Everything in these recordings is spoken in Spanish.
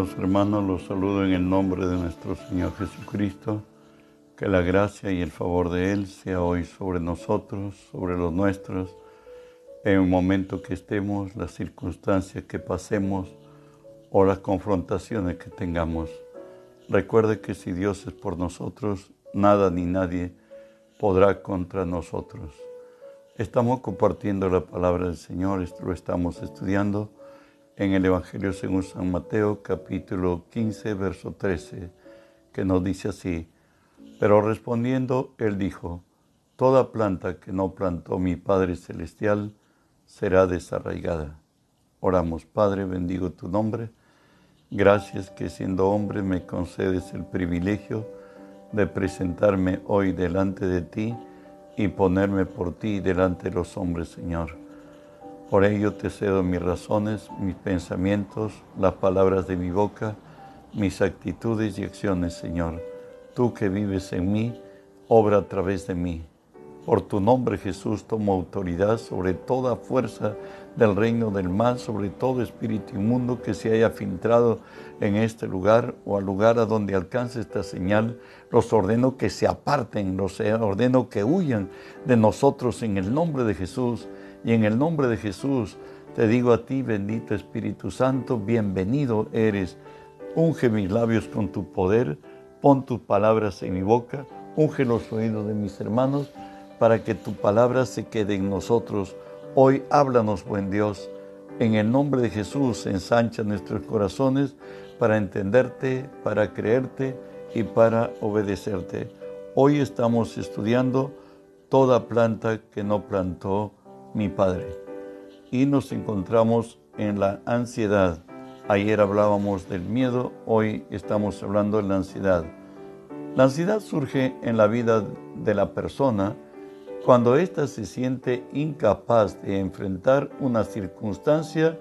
Amados hermanos, los saludo en el nombre de nuestro Señor Jesucristo. Que la gracia y el favor de Él sea hoy sobre nosotros, sobre los nuestros, en el momento que estemos, las circunstancias que pasemos o las confrontaciones que tengamos. Recuerde que si Dios es por nosotros, nada ni nadie podrá contra nosotros. Estamos compartiendo la palabra del Señor, lo estamos estudiando en el Evangelio según San Mateo capítulo 15, verso 13, que nos dice así, pero respondiendo él dijo, Toda planta que no plantó mi Padre Celestial será desarraigada. Oramos, Padre, bendigo tu nombre. Gracias que siendo hombre me concedes el privilegio de presentarme hoy delante de ti y ponerme por ti delante de los hombres, Señor. Por ello te cedo mis razones, mis pensamientos, las palabras de mi boca, mis actitudes y acciones, Señor. Tú que vives en mí, obra a través de mí. Por tu nombre, Jesús, tomo autoridad sobre toda fuerza del reino del mal, sobre todo espíritu inmundo que se haya filtrado en este lugar o al lugar a donde alcance esta señal. Los ordeno que se aparten, los ordeno que huyan de nosotros en el nombre de Jesús. Y en el nombre de Jesús te digo a ti, bendito Espíritu Santo, bienvenido eres. Unge mis labios con tu poder, pon tus palabras en mi boca, unge los oídos de mis hermanos, para que tu palabra se quede en nosotros. Hoy háblanos, buen Dios. En el nombre de Jesús ensancha nuestros corazones para entenderte, para creerte y para obedecerte. Hoy estamos estudiando toda planta que no plantó mi Padre. Y nos encontramos en la ansiedad. Ayer hablábamos del miedo, hoy estamos hablando de la ansiedad. La ansiedad surge en la vida de la persona cuando ésta se siente incapaz de enfrentar una circunstancia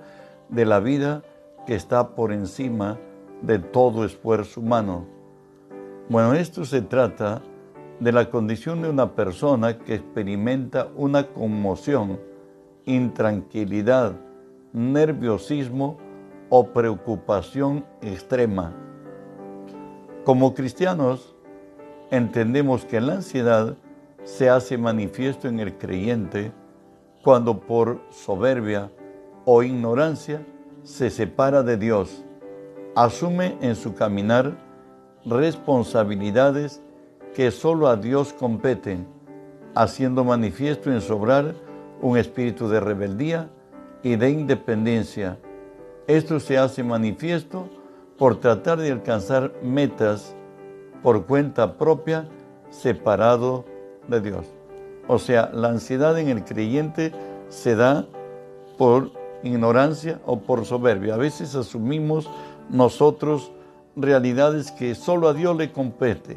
de la vida que está por encima de todo esfuerzo humano. Bueno, esto se trata de la condición de una persona que experimenta una conmoción, intranquilidad, nerviosismo o preocupación extrema. Como cristianos, entendemos que la ansiedad se hace manifiesto en el creyente cuando por soberbia o ignorancia se separa de Dios, asume en su caminar responsabilidades que solo a Dios competen, haciendo manifiesto en sobrar un espíritu de rebeldía y de independencia. Esto se hace manifiesto por tratar de alcanzar metas por cuenta propia, separado de Dios. O sea, la ansiedad en el creyente se da por ignorancia o por soberbia. A veces asumimos nosotros realidades que solo a Dios le compete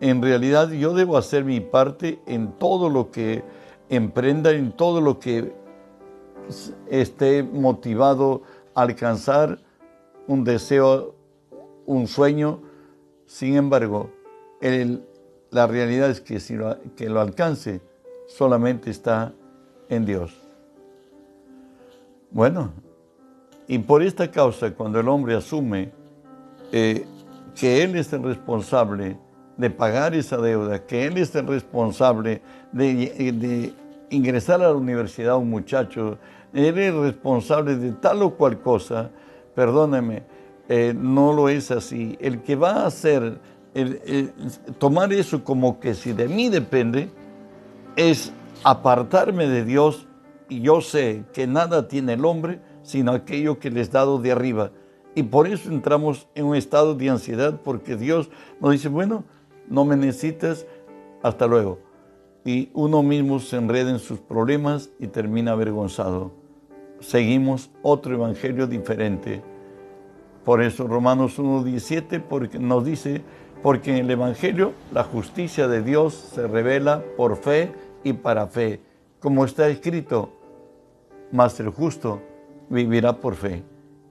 en realidad yo debo hacer mi parte en todo lo que emprenda, en todo lo que esté motivado a alcanzar un deseo, un sueño. Sin embargo, la realidad es que si lo, alcance solamente está en Dios. Bueno, y por esta causa, cuando el hombre asume eh, que Él es el responsable, de pagar esa deuda, que él es el responsable de, ingresar a la universidad un muchacho, él es responsable de tal o cual cosa, perdóneme, eh, no lo es así. El que va a hacer, tomar eso como que si de mí depende, es apartarme de Dios y yo sé que nada tiene el hombre sino aquello que les dado de arriba. Y por eso entramos en un estado de ansiedad, porque Dios nos dice, bueno, no me necesitas, hasta luego. Y uno mismo se enreda en sus problemas y termina avergonzado. Seguimos otro evangelio diferente. Por eso Romanos 1.17 porque nos dice, porque en el evangelio la justicia de Dios se revela por fe y para fe, como está escrito, mas el justo vivirá por fe.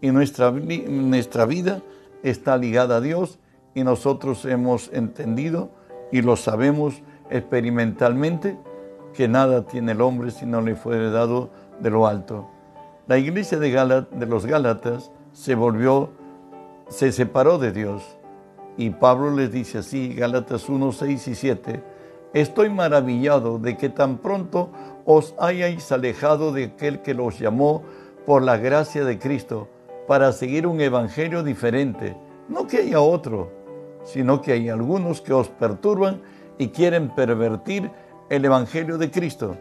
Y nuestra, nuestra vida está ligada a Dios y nosotros hemos entendido y lo sabemos experimentalmente que nada tiene el hombre si no le fuere dado de lo alto. La iglesia de, de los Gálatas se volvió se separó de Dios. Y Pablo les dice así, Gálatas 1, 6 y 7, estoy maravillado de que tan pronto os hayáis alejado de aquel que los llamó por la gracia de Cristo para seguir un evangelio diferente. No que haya otro, sino que hay algunos que os perturban y quieren pervertir el evangelio de Cristo.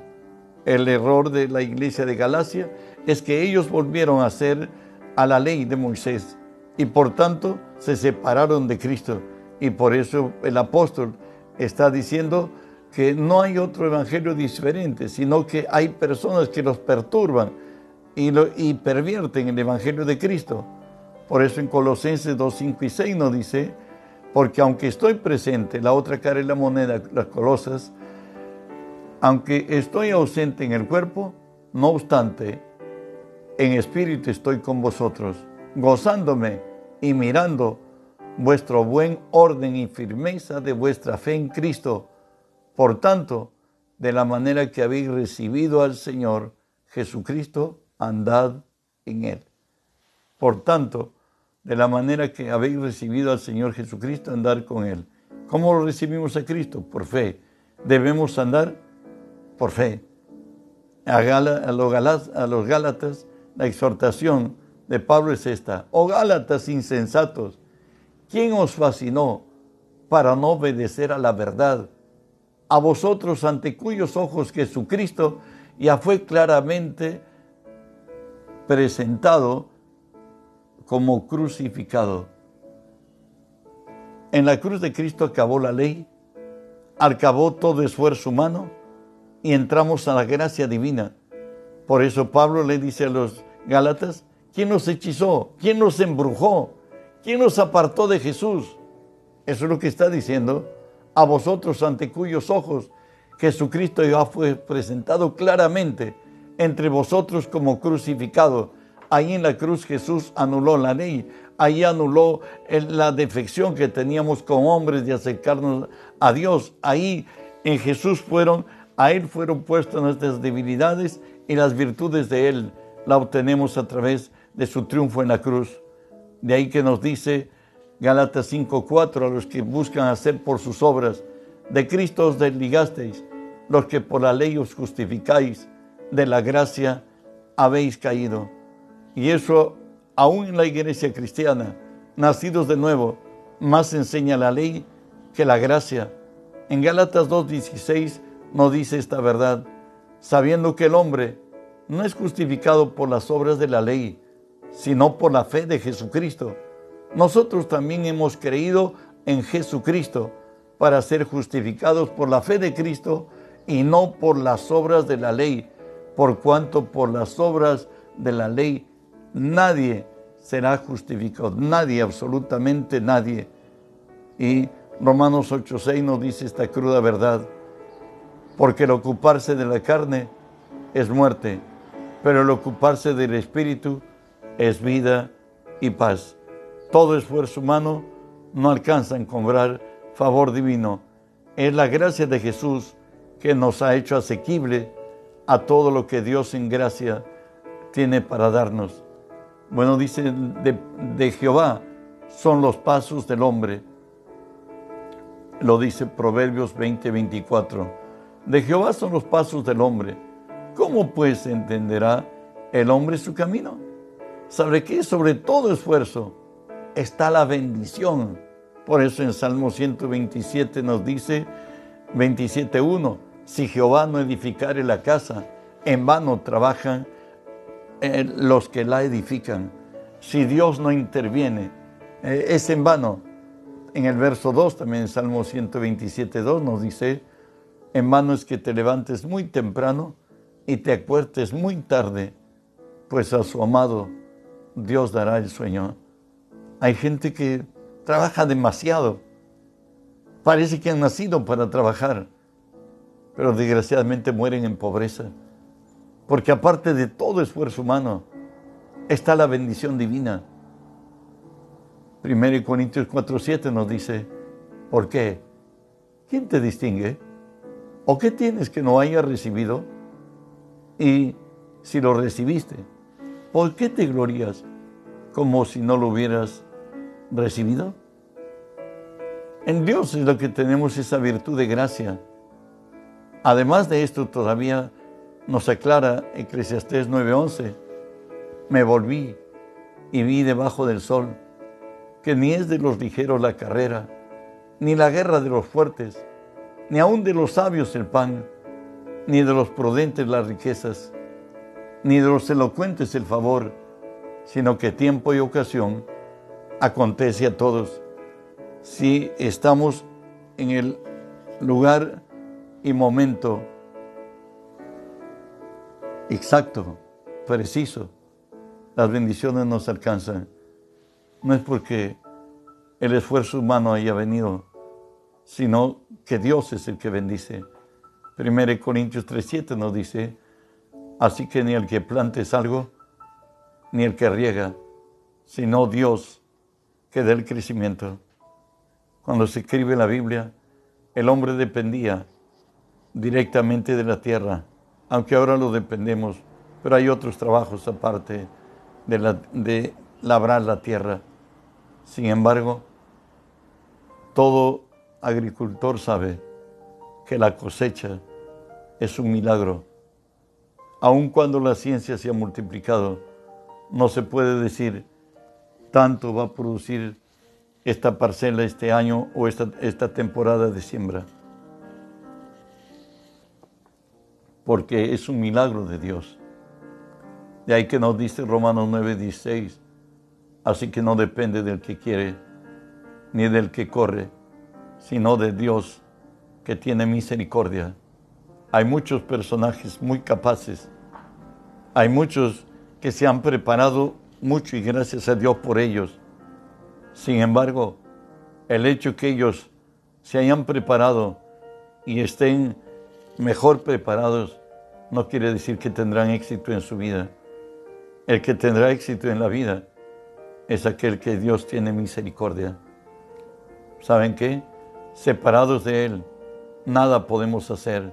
El error de la iglesia de Galacia es que ellos volvieron a ser a la ley de Moisés y por tanto se separaron de Cristo. Y por eso el apóstol está diciendo que no hay otro evangelio diferente, sino que hay personas que los perturban y, lo, y pervierten el evangelio de Cristo. Por eso en Colosenses 2, 5 y 6 nos dice, porque aunque estoy presente, la otra cara de la moneda, las colosas, aunque estoy ausente en el cuerpo, no obstante, en espíritu estoy con vosotros, gozándome y mirando vuestro buen orden y firmeza de vuestra fe en Cristo. Por tanto, de la manera que habéis recibido al Señor Jesucristo, andad en Él. Por tanto, de la manera que habéis recibido al Señor Jesucristo, andar con Él. ¿Cómo lo recibimos a Cristo? Por fe. Debemos andar por fe. A, los, a los Gálatas la exhortación de Pablo es esta. Oh Gálatas insensatos, ¿quién os fascinó para no obedecer a la verdad? A vosotros ante cuyos ojos Jesucristo ya fue claramente presentado como crucificado. En la cruz de Cristo acabó la ley, acabó todo esfuerzo humano y entramos a la gracia divina. Por eso Pablo le dice a los Gálatas, ¿quién nos hechizó? ¿Quién nos embrujó? ¿Quién nos apartó de Jesús? Eso es lo que está diciendo. A vosotros ante cuyos ojos Jesucristo ya fue presentado claramente entre vosotros como crucificado. Ahí en la cruz Jesús anuló la ley, ahí anuló la defección que teníamos como hombres de acercarnos a Dios. Ahí en Jesús fueron, a Él fueron puestas nuestras debilidades y las virtudes de Él la obtenemos a través de su triunfo en la cruz. De ahí que nos dice Gálatas 5:4 a los que buscan hacer por sus obras, de Cristo os desligasteis, los que por la ley os justificáis, de la gracia habéis caído. Y eso aún en la iglesia cristiana, nacidos de nuevo, más enseña la ley que la gracia. En Gálatas 2:16 nos dice esta verdad, sabiendo que el hombre no es justificado por las obras de la ley, sino por la fe de Jesucristo. Nosotros también hemos creído en Jesucristo para ser justificados por la fe de Cristo y no por las obras de la ley, por cuanto por las obras de la ley nadie será justificado, nadie, absolutamente nadie. Y Romanos 8:6 nos dice esta cruda verdad, porque el ocuparse de la carne es muerte, pero el ocuparse del Espíritu es vida y paz. Todo esfuerzo humano no alcanza a encontrar favor divino. Es la gracia de Jesús que nos ha hecho asequible a todo lo que Dios en gracia tiene para darnos. Bueno, dice, de, Jehová son los pasos del hombre. Lo dice Proverbios 20, 24. De Jehová son los pasos del hombre ¿Cómo pues entenderá el hombre su camino? ¿Sabe que sobre todo esfuerzo está la bendición? Por eso en Salmo 127 nos dice 27.1, si Jehová no edificare la casa, en vano trabajan eh, los que la edifican. Si Dios no interviene, eh, es en vano. En el verso 2, también en Salmo 127.2 nos dice, en vano es que te levantes muy temprano y te acuerdes muy tarde, pues a su amado Dios dará el sueño. Hay gente que trabaja demasiado. Parece que han nacido para trabajar, pero desgraciadamente mueren en pobreza. Porque aparte de todo esfuerzo humano, está la bendición divina. 1 Corintios 4:7 nos dice, ¿por qué? ¿Quién te distingue? ¿O qué tienes que no haya recibido? Y si lo recibiste, ¿por qué te glorías como si no lo hubieras recibido? En Dios es lo que tenemos esa virtud de gracia. Además de esto, todavía nos aclara Eclesiastés 9:11, me volví y vi debajo del sol que ni es de los ligeros la carrera, ni la guerra de los fuertes, ni aun de los sabios el pan, ni de los prudentes las riquezas, ni de los elocuentes el favor, sino que tiempo y ocasión acontece a todos. Si estamos en el lugar y momento exacto, preciso, las bendiciones nos alcanzan. No es porque el esfuerzo humano haya venido, sino que Dios es el que bendice. 1 Corintios 3:7 nos dice, así que ni el que plante es algo, ni el que riega, sino Dios que da el crecimiento. Cuando se escribe la Biblia, el hombre dependía directamente de la tierra, aunque ahora lo dependemos, pero hay otros trabajos aparte de, labrar la tierra. Sin embargo, todo agricultor sabe que la cosecha es un milagro. Aun cuando la ciencia se ha multiplicado, no se puede decir tanto va a producir esta parcela este año o esta temporada de siembra. Porque es un milagro de Dios. De ahí que nos dice Romanos 9:16, así que no depende del que quiere ni del que corre, sino de Dios que tiene misericordia. Hay muchos personajes muy capaces, hay muchos que se han preparado mucho y gracias a Dios por ellos. Sin embargo, el hecho que ellos se hayan preparado y estén mejor preparados no quiere decir que tendrán éxito en su vida. El que tendrá éxito en la vida es aquel que Dios tiene misericordia. ¿Saben qué? Separados de Él, nada podemos hacer.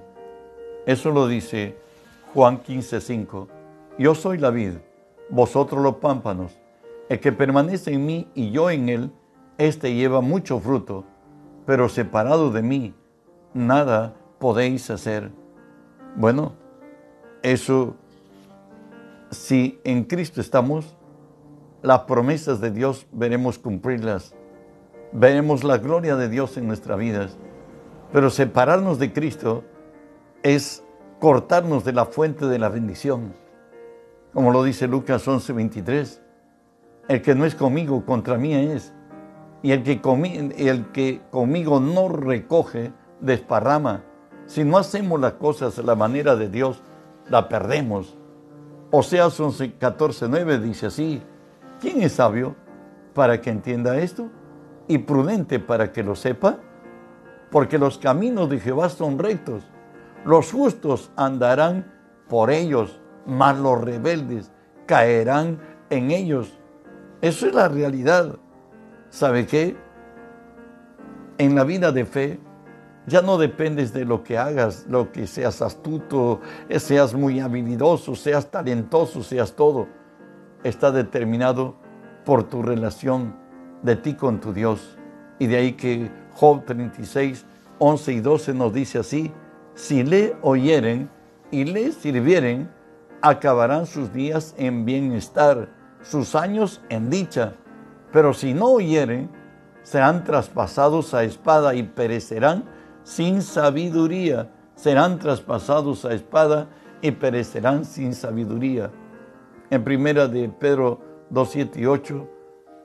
Eso lo dice Juan 15:5. Yo soy la vid, vosotros los pámpanos. El que permanece en mí y yo en él, éste lleva mucho fruto, pero separado de mí, nada podéis hacer. Bueno, eso si en Cristo estamos, las promesas de Dios veremos cumplirlas. Veremos la gloria de Dios en nuestras vidas. Pero separarnos de Cristo es cortarnos de la fuente de la bendición. Como lo dice Lucas 11:23. El que no es conmigo, contra mí es. Y el que, el que conmigo no recoge, desparrama. Si no hacemos las cosas a la manera de Dios, la perdemos. Oseas 14, 9 dice así, ¿quién es sabio para que entienda esto? ¿Y prudente para que lo sepa? Porque los caminos de Jehová son rectos, los justos andarán por ellos, mas los rebeldes caerán en ellos. Eso es la realidad. ¿Sabe qué? En la vida de fe, ya no dependes de lo que hagas, lo que seas astuto, seas muy habilidoso, seas talentoso, seas todo. Está determinado por tu relación de ti con tu Dios. Y de ahí que Job 36, 11 y 12 nos dice así, si le oyeren y le sirvieren, acabarán sus días en bienestar, sus años en dicha. Pero si no oyeren, serán traspasados a espada y perecerán sin sabiduría, serán traspasados a espada y perecerán sin sabiduría. En primera de Pedro 2, 7 y 8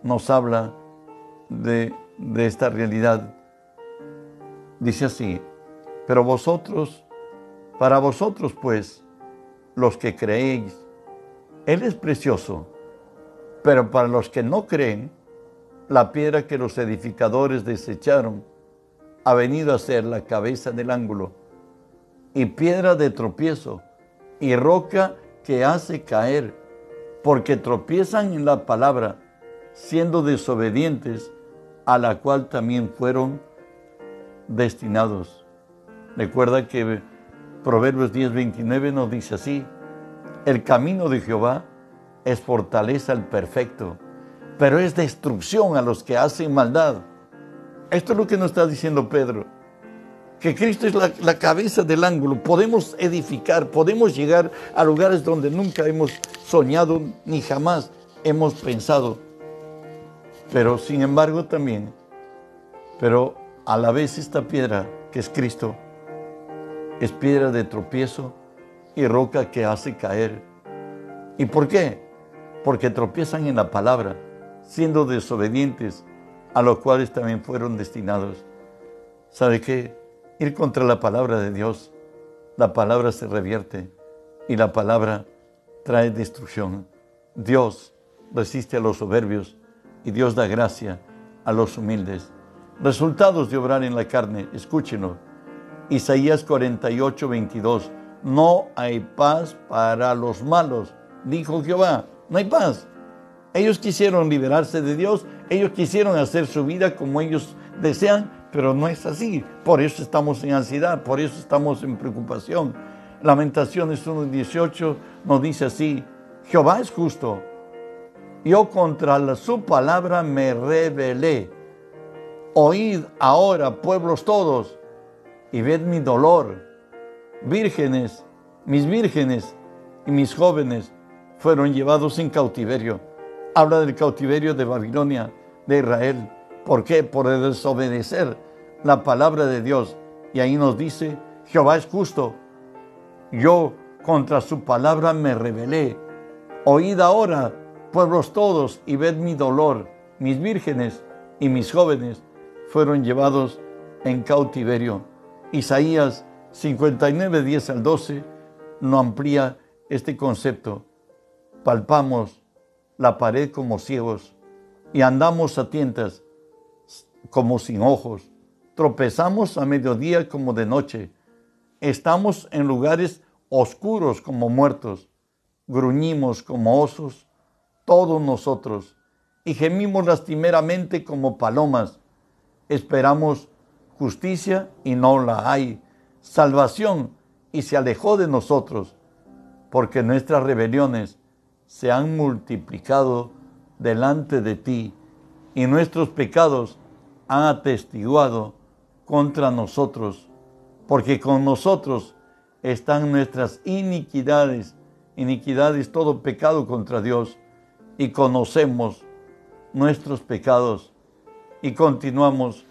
nos habla de, de esta realidad. Dice así, pero vosotros, para vosotros pues, los que creéis, Él es precioso, pero para los que no creen, la piedra que los edificadores desecharon, ha venido a ser la cabeza del ángulo, y piedra de tropiezo, y roca que hace caer, porque tropiezan en la palabra, siendo desobedientes, a la cual también fueron destinados. Recuerda que Proverbios 10:29 nos dice así, el camino de Jehová es fortaleza al perfecto, pero es destrucción a los que hacen maldad. Esto es lo que nos está diciendo Pedro, que Cristo es la, la cabeza del ángulo. Podemos edificar, podemos llegar a lugares donde nunca hemos soñado ni jamás hemos pensado. Pero sin embargo también, pero a la vez esta piedra que es Cristo, es piedra de tropiezo y roca que hace caer. ¿Y por qué? Porque tropiezan en la palabra, siendo desobedientes, a los cuales también fueron destinados. ¿Sabe qué? Ir contra la palabra de Dios, la palabra se revierte y la palabra trae destrucción. Dios resiste a los soberbios y Dios da gracia a los humildes. Resultados de obrar en la carne, escúchenlo. Isaías 48, 22. No hay paz para los malos, dijo Jehová. No hay paz. Ellos quisieron liberarse de Dios, ellos quisieron hacer su vida como ellos desean, pero no es así. Por eso estamos en ansiedad, por eso estamos en preocupación. Lamentaciones 1.18 nos dice así, Jehová es justo. Yo contra su palabra me rebelé. Oíd ahora, pueblos todos, y ved mi dolor. Vírgenes, mis vírgenes y mis jóvenes fueron llevados en cautiverio. Habla del cautiverio de Babilonia, de Israel. ¿Por qué? Por desobedecer la palabra de Dios. Y ahí nos dice, Jehová es justo. Yo contra su palabra me rebelé. Oíd ahora, pueblos todos, y ved mi dolor. Mis vírgenes y mis jóvenes fueron llevados en cautiverio. Isaías 59, 10 al 12 no amplía este concepto. Palpamos la pared como ciegos y andamos a tientas como sin ojos. Tropezamos a mediodía como de noche. Estamos en lugares oscuros como muertos. Gruñimos como osos, todos nosotros, y gemimos lastimeramente como palomas. Esperamos justicia y no la hay, salvación y se alejó de nosotros, porque nuestras rebeliones se han multiplicado delante de ti y nuestros pecados han atestiguado contra nosotros, porque con nosotros están nuestras iniquidades, iniquidades, todo pecado contra Dios, y conocemos nuestros pecados. Y continuamos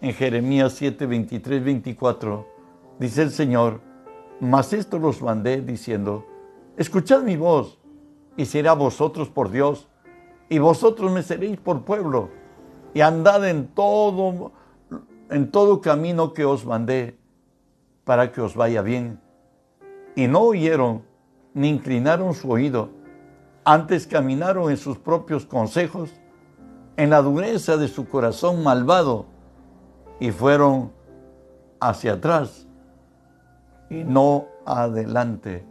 en Jeremías 7, 23, 24, dice el Señor, mas esto los mandé diciendo, escuchad mi voz y será vosotros por Dios y vosotros me seréis por pueblo y andad en todo, en todo camino que os mandé para que os vaya bien. Y no oyeron ni inclinaron su oído, antes caminaron en sus propios consejos, en la dureza de su corazón malvado y fueron hacia atrás y no adelante.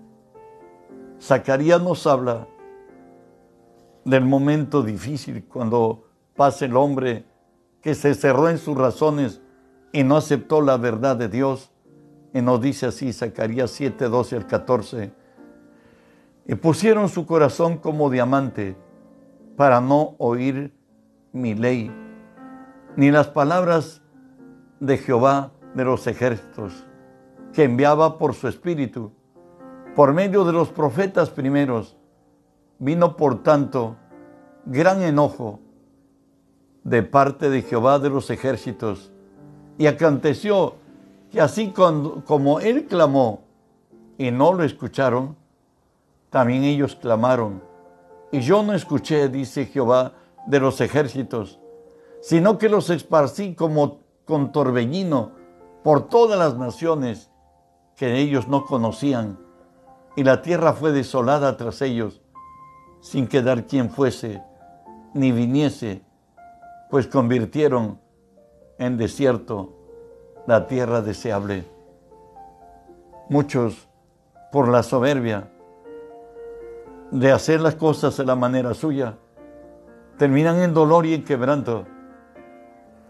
Zacarías nos habla del momento difícil cuando pasa el hombre que se cerró en sus razones y no aceptó la verdad de Dios. Y nos dice así Zacarías 7, 12 al 14. Y pusieron su corazón como diamante para no oír mi ley, ni las palabras de Jehová de los ejércitos, que enviaba por su espíritu, por medio de los profetas primeros. Vino por tanto gran enojo de parte de Jehová de los ejércitos. Y aconteció que así como él clamó y no lo escucharon, también ellos clamaron. Y yo no escuché, dice Jehová de los ejércitos, sino que los esparcí como con torbellino por todas las naciones que ellos no conocían, y la tierra fue desolada tras ellos, sin quedar quien fuese, ni viniese, pues convirtieron en desierto la tierra deseable. Muchos, por la soberbia de hacer las cosas de la manera suya, terminan en dolor y en quebranto.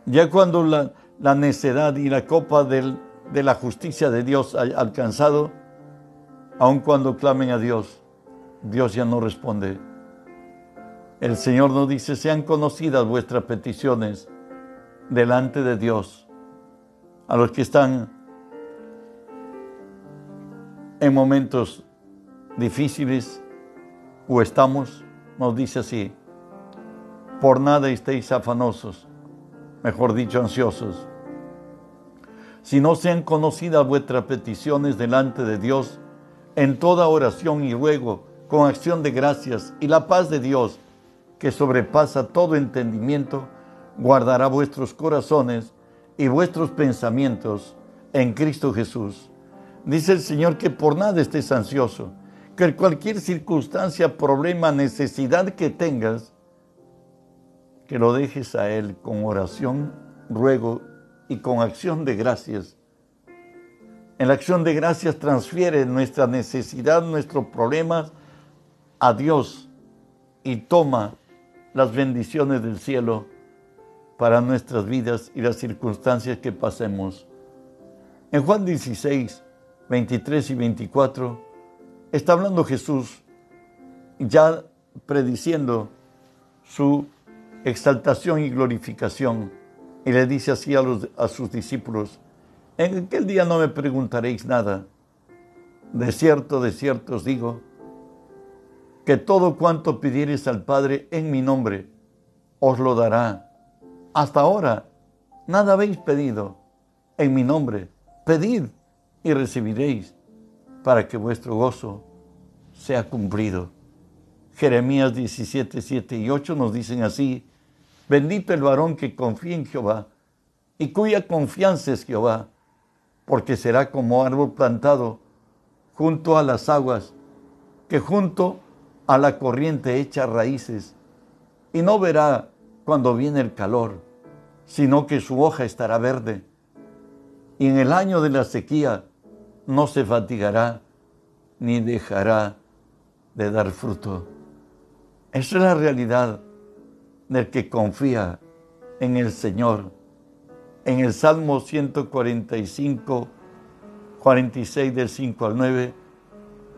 Ya cuando la, la necedad y la copa de la justicia de Dios ha alcanzado, aun cuando clamen a Dios, Dios ya no responde. El Señor nos dice, sean conocidas vuestras peticiones delante de Dios. A los que están en momentos difíciles o estamos, nos dice así, por nada estéis afanosos, mejor dicho, ansiosos. Si no sean conocidas vuestras peticiones delante de Dios, en toda oración y ruego, con acción de gracias, y la paz de Dios, que sobrepasa todo entendimiento, guardará vuestros corazones y vuestros pensamientos en Cristo Jesús. Dice el Señor que por nada estés ansioso, que cualquier circunstancia, problema, necesidad que tengas, que lo dejes a Él con oración, ruego y con acción de gracias. En la acción de gracias transfiere nuestra necesidad, nuestros problemas a Dios y toma las bendiciones del cielo para nuestras vidas y las circunstancias que pasemos. En Juan 16, 23 y 24, está hablando Jesús ya prediciendo su exaltación y glorificación y le dice así a, a sus discípulos, en aquel día no me preguntaréis nada. De cierto, de cierto os digo, que todo cuanto pidiereis al Padre en mi nombre, os lo dará. Hasta ahora, nada habéis pedido en mi nombre. Pedid y recibiréis para que vuestro gozo sea cumplido. Jeremías 17, 7 y 8 nos dicen así, bendito el varón que confía en Jehová y cuya confianza es Jehová, porque será como árbol plantado junto a las aguas, que junto a la corriente echa raíces, y no verá cuando viene el calor, sino que su hoja estará verde, y en el año de la sequía no se fatigará ni dejará de dar fruto. Esa es la realidad del que confía en el Señor. En el Salmo 145, 46 del 5 al 9,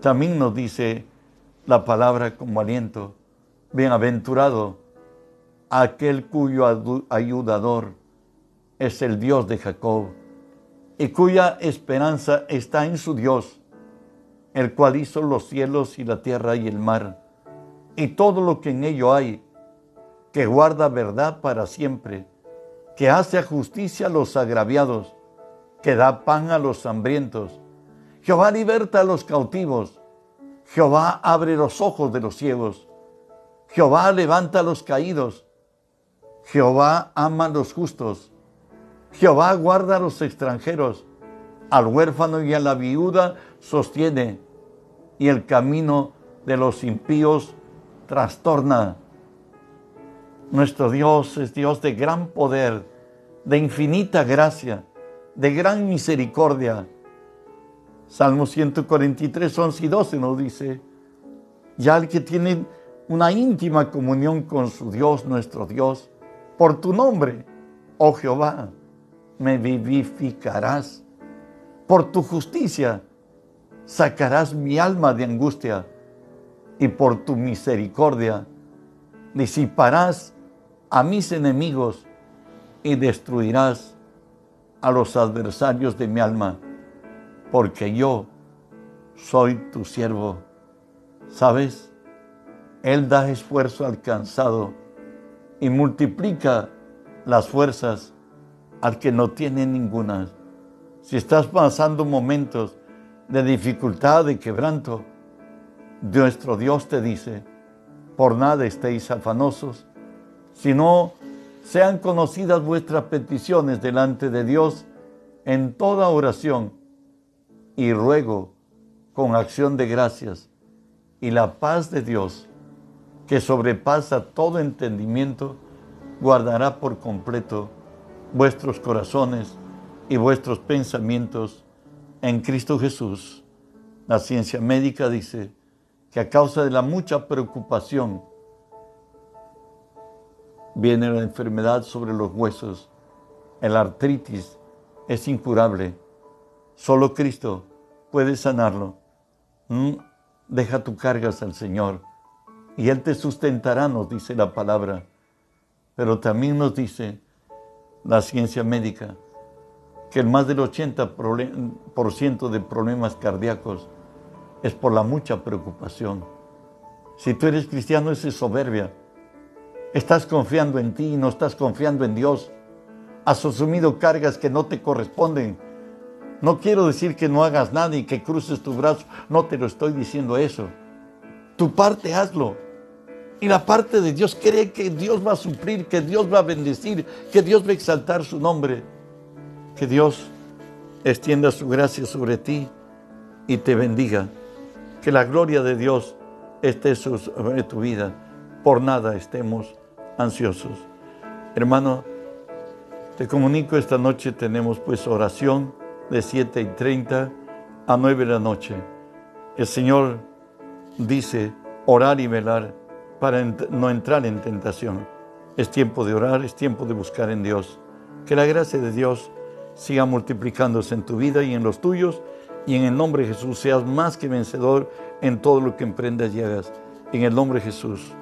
también nos dice la palabra como aliento, bienaventurado aquel cuyo ayudador es el Dios de Jacob y cuya esperanza está en su Dios, el cual hizo los cielos y la tierra y el mar, y todo lo que en ello hay, que guarda verdad para siempre, que hace justicia a los agraviados, que da pan a los hambrientos. Jehová liberta a los cautivos, Jehová abre los ojos de los ciegos, Jehová levanta a los caídos, Jehová ama a los justos. Jehová guarda a los extranjeros, al huérfano y a la viuda sostiene, y el camino de los impíos trastorna. Nuestro Dios es Dios de gran poder, de infinita gracia, de gran misericordia. Salmo 143, 11 y 12 nos dice, ya el que tiene una íntima comunión con su Dios, nuestro Dios, por tu nombre, oh Jehová, me vivificarás. Por tu justicia sacarás mi alma de angustia y por tu misericordia disiparás a mis enemigos y destruirás a los adversarios de mi alma, porque yo soy tu siervo. ¿Sabes? Él da esfuerzo al cansado y multiplica las fuerzas al que no tiene ninguna. Si estás pasando momentos de dificultad, de quebranto, nuestro Dios te dice, por nada estéis afanosos, sino sean conocidas vuestras peticiones delante de Dios en toda oración y ruego con acción de gracias y la paz de Dios, que sobrepasa todo entendimiento, guardará por completo vuestros corazones y vuestros pensamientos en Cristo Jesús. La ciencia médica dice que a causa de la mucha preocupación viene la enfermedad sobre los huesos. El artritis es incurable. Solo Cristo puede sanarlo. Mm, deja tu cargas al Señor y Él te sustentará, nos dice la palabra. Pero también nos dice la ciencia médica que el más del 80% de problemas cardíacos es por la mucha preocupación. Si tú eres cristiano, es soberbia. Estás confiando en ti y no estás confiando en Dios. Has asumido cargas que no te corresponden. No quiero decir que no hagas nada y que cruces tu brazo. No te lo estoy diciendo eso. Tu parte hazlo. Y la parte de Dios cree que Dios va a suplir, que Dios va a bendecir, que Dios va a exaltar su nombre. Que Dios extienda su gracia sobre ti y te bendiga. Que la gloria de Dios esté sobre tu vida. Por nada estemos ansiosos. Hermano, te comunico esta noche tenemos pues oración de 7 y 30 a 9 de la noche. El Señor dice orar y velar para no entrar en tentación. Es tiempo de orar, es tiempo de buscar en Dios. Que la gracia de Dios siga multiplicándose en tu vida y en los tuyos y en el nombre de Jesús seas más que vencedor en todo lo que emprendas y hagas. En el nombre de Jesús.